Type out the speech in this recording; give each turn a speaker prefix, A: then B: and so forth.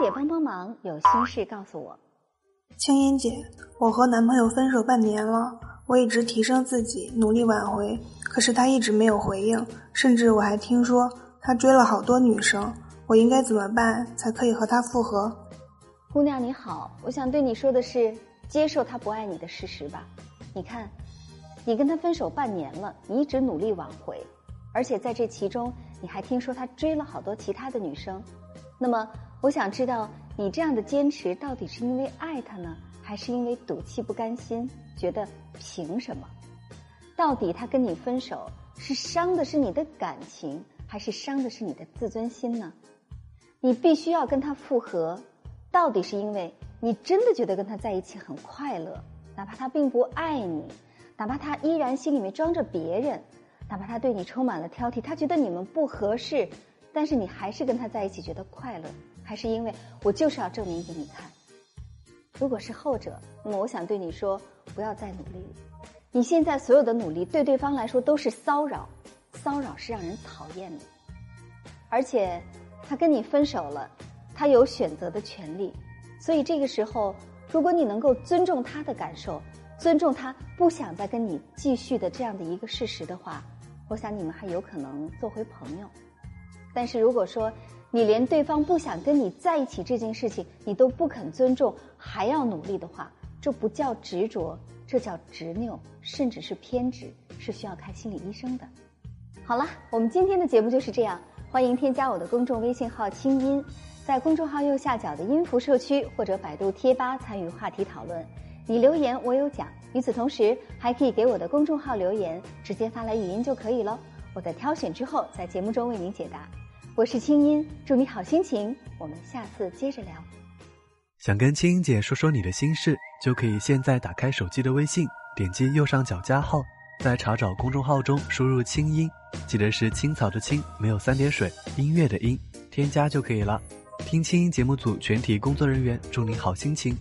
A: 姐帮帮忙，有心事告诉我。
B: 青音姐，我和男朋友分手半年了，我一直提升自己，努力挽回，可是他一直没有回应，甚至我还听说他追了好多女生，我应该怎么办才可以和他复合？
A: 姑娘你好，我想对你说的是，接受他不爱你的事实吧。你看，你跟他分手半年了，你一直努力挽回，而且在这其中，你还听说他追了好多其他的女生，那么我想知道。你这样的坚持，到底是因为爱他呢，还是因为赌气不甘心，觉得凭什么？到底他跟你分手是伤的是你的感情，还是伤的是你的自尊心呢？你必须要跟他复合，到底是因为你真的觉得跟他在一起很快乐，哪怕他并不爱你，哪怕他依然心里面装着别人，哪怕他对你充满了挑剔，他觉得你们不合适，但是你还是跟他在一起觉得快乐。还是因为我就是要证明给你看。如果是后者，那么我想对你说，不要再努力了。你现在所有的努力，对对方来说都是骚扰，骚扰是让人讨厌的。而且，他跟你分手了，他有选择的权利。所以这个时候，如果你能够尊重他的感受，尊重他不想再跟你继续的这样的一个事实的话，我想你们还有可能做回朋友。但是如果说，你连对方不想跟你在一起这件事情，你都不肯尊重，还要努力的话，这不叫执着，这叫执拗，甚至是偏执，是需要看心理医生的。好了，我们今天的节目就是这样，欢迎添加我的公众微信号“清音”，在公众号右下角的音符社区或者百度贴吧参与话题讨论，你留言我有奖。与此同时，还可以给我的公众号留言，直接发来语音就可以了，我在挑选之后在节目中为您解答。我是清音，祝你好心情。我们下次接着聊。
C: 想跟青音姐说说你的心事，就可以现在打开手机的微信，点击右上角加号，在查找公众号中输入“清音”，记得是青草的青，没有三点水，音乐的音，添加就可以了。听清音节目组全体工作人员祝你好心情。